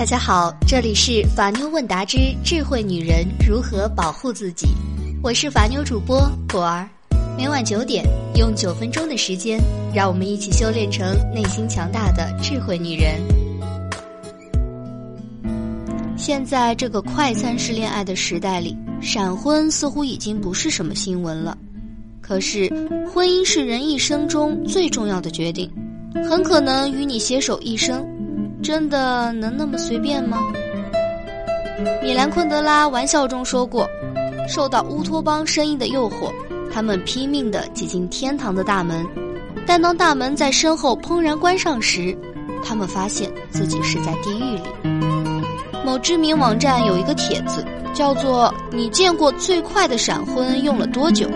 大家好，这里是法妞问答之智慧女人如何保护自己，我是法妞主播果儿，每晚九点用九分钟的时间，让我们一起修炼成内心强大的智慧女人。现在这个快餐式恋爱的时代里，闪婚似乎已经不是什么新闻了。可是，婚姻是人一生中最重要的决定，很可能与你携手一生。真的能那么随便吗？米兰昆德拉玩笑中说过，受到乌托邦声音的诱惑，他们拼命地挤进天堂的大门，但当大门在身后砰然关上时，他们发现自己是在地狱里。某知名网站有一个帖子，叫做“你见过最快的闪婚用了多久？”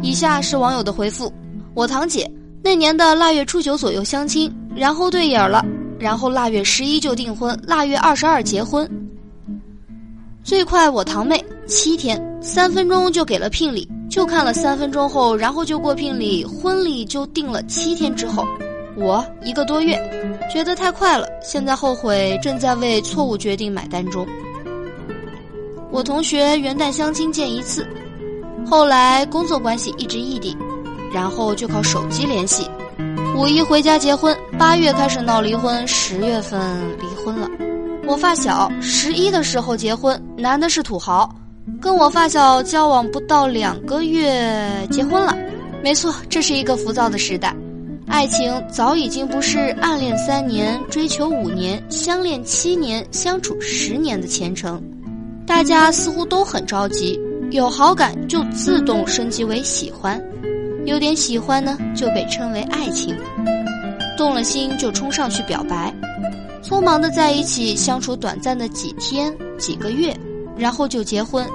以下是网友的回复：我堂姐那年的腊月初九左右相亲，然后对眼了。然后腊月十一就订婚，腊月二十二结婚。最快我堂妹七天，三分钟就给了聘礼，就看了三分钟后，然后就过聘礼，婚礼就定了七天之后。我一个多月，觉得太快了，现在后悔，正在为错误决定买单中。我同学元旦相亲见一次，后来工作关系一直异地，然后就靠手机联系。五一回家结婚，八月开始闹离婚，十月份离婚了。我发小十一的时候结婚，男的是土豪，跟我发小交往不到两个月结婚了。没错，这是一个浮躁的时代，爱情早已经不是暗恋三年、追求五年、相恋七年、相处十年的前程。大家似乎都很着急，有好感就自动升级为喜欢。有点喜欢呢，就被称为爱情；动了心就冲上去表白，匆忙的在一起相处短暂的几天、几个月，然后就结婚。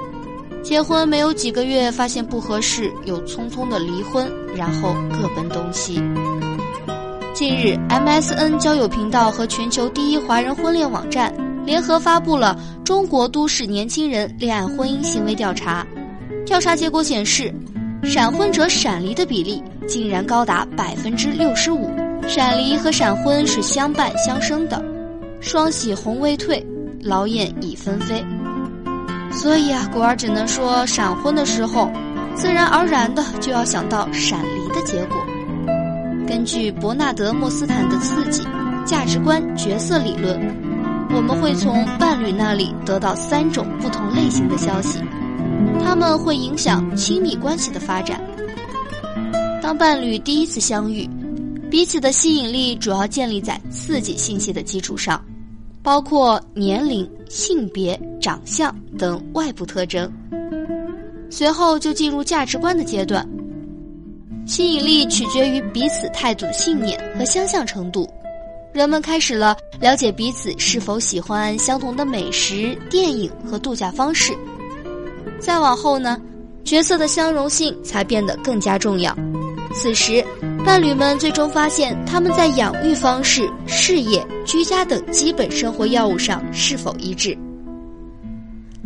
结婚没有几个月，发现不合适，又匆匆的离婚，然后各奔东西。近日，MSN 交友频道和全球第一华人婚恋网站联合发布了《中国都市年轻人恋爱婚姻行为调查》，调查结果显示。闪婚者闪离的比例竟然高达百分之六十五，闪离和闪婚是相伴相生的，双喜红未退，劳燕已纷飞。所以啊，果儿只能说，闪婚的时候，自然而然的就要想到闪离的结果。根据伯纳德·莫斯坦的刺激价值观角色理论，我们会从伴侣那里得到三种不同类型的消息。他们会影响亲密关系的发展。当伴侣第一次相遇，彼此的吸引力主要建立在刺激信息的基础上，包括年龄、性别、长相等外部特征。随后就进入价值观的阶段，吸引力取决于彼此态度、信念和相像程度。人们开始了了解彼此是否喜欢相同的美食、电影和度假方式。再往后呢，角色的相容性才变得更加重要。此时，伴侣们最终发现他们在养育方式、事业、居家等基本生活要务上是否一致。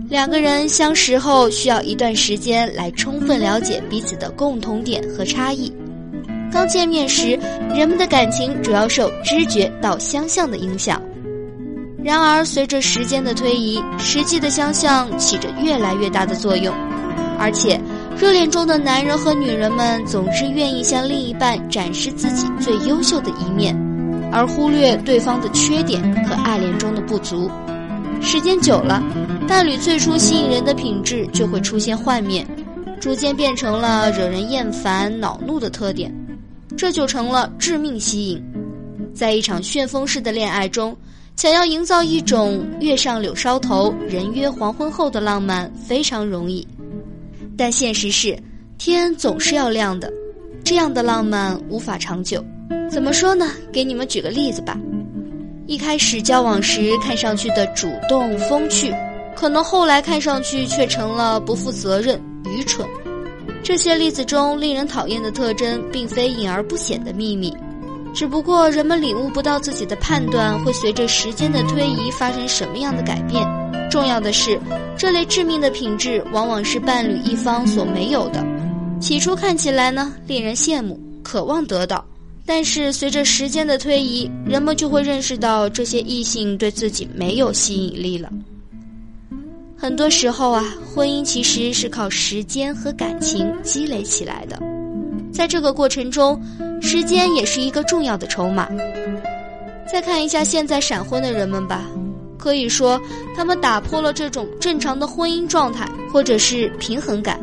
两个人相识后需要一段时间来充分了解彼此的共同点和差异。刚见面时，人们的感情主要受知觉到相像的影响。然而，随着时间的推移，实际的相像起着越来越大的作用，而且，热恋中的男人和女人们总是愿意向另一半展示自己最优秀的一面，而忽略对方的缺点和爱恋中的不足。时间久了，伴侣最初吸引人的品质就会出现幻灭，逐渐变成了惹人厌烦、恼怒的特点，这就成了致命吸引。在一场旋风式的恋爱中。想要营造一种月上柳梢头，人约黄昏后的浪漫非常容易，但现实是天总是要亮的，这样的浪漫无法长久。怎么说呢？给你们举个例子吧。一开始交往时看上去的主动风趣，可能后来看上去却成了不负责任、愚蠢。这些例子中令人讨厌的特征，并非隐而不显的秘密。只不过人们领悟不到自己的判断会随着时间的推移发生什么样的改变。重要的是，这类致命的品质往往是伴侣一方所没有的。起初看起来呢，令人羡慕，渴望得到，但是随着时间的推移，人们就会认识到这些异性对自己没有吸引力了。很多时候啊，婚姻其实是靠时间和感情积累起来的，在这个过程中，时间也是一个重要的筹码。再看一下现在闪婚的人们吧，可以说他们打破了这种正常的婚姻状态或者是平衡感，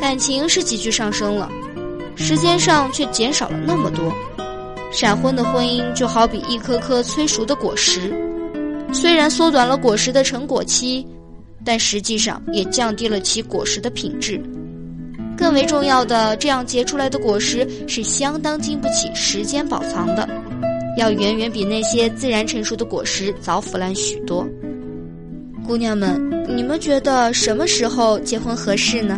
感情是急剧上升了。时间上却减少了那么多，闪婚的婚姻就好比一颗颗催熟的果实，虽然缩短了果实的成果期，但实际上也降低了其果实的品质。更为重要的，这样结出来的果实是相当经不起时间保藏的，要远远比那些自然成熟的果实早腐烂许多。姑娘们，你们觉得什么时候结婚合适呢？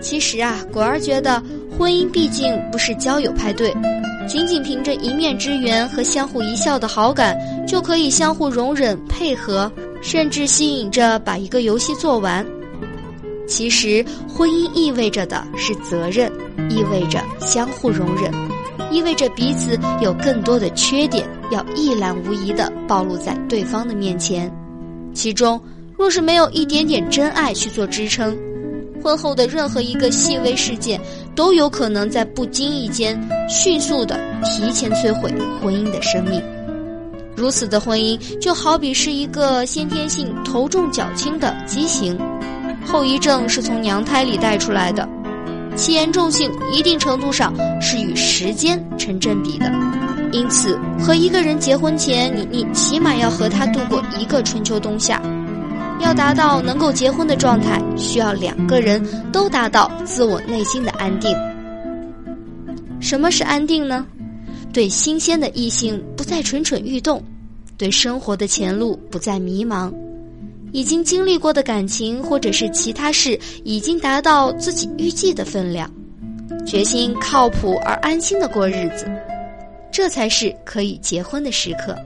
其实啊，果儿觉得。婚姻毕竟不是交友派对，仅仅凭着一面之缘和相互一笑的好感，就可以相互容忍、配合，甚至吸引着把一个游戏做完。其实，婚姻意味着的是责任，意味着相互容忍，意味着彼此有更多的缺点要一览无遗地暴露在对方的面前。其中，若是没有一点点真爱去做支撑，婚后的任何一个细微事件，都有可能在不经意间迅速的提前摧毁婚姻的生命。如此的婚姻，就好比是一个先天性头重脚轻的畸形，后遗症是从娘胎里带出来的，其严重性一定程度上是与时间成正比的。因此，和一个人结婚前，你你起码要和他度过一个春秋冬夏。要达到能够结婚的状态，需要两个人都达到自我内心的安定。什么是安定呢？对新鲜的异性不再蠢蠢欲动，对生活的前路不再迷茫，已经经历过的感情或者是其他事已经达到自己预计的分量，决心靠谱而安心的过日子，这才是可以结婚的时刻。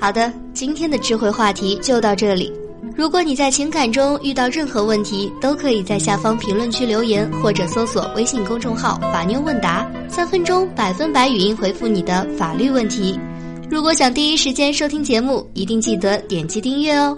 好的，今天的智慧话题就到这里。如果你在情感中遇到任何问题，都可以在下方评论区留言，或者搜索微信公众号“法妞问答”，三分钟百分百语音回复你的法律问题。如果想第一时间收听节目，一定记得点击订阅哦。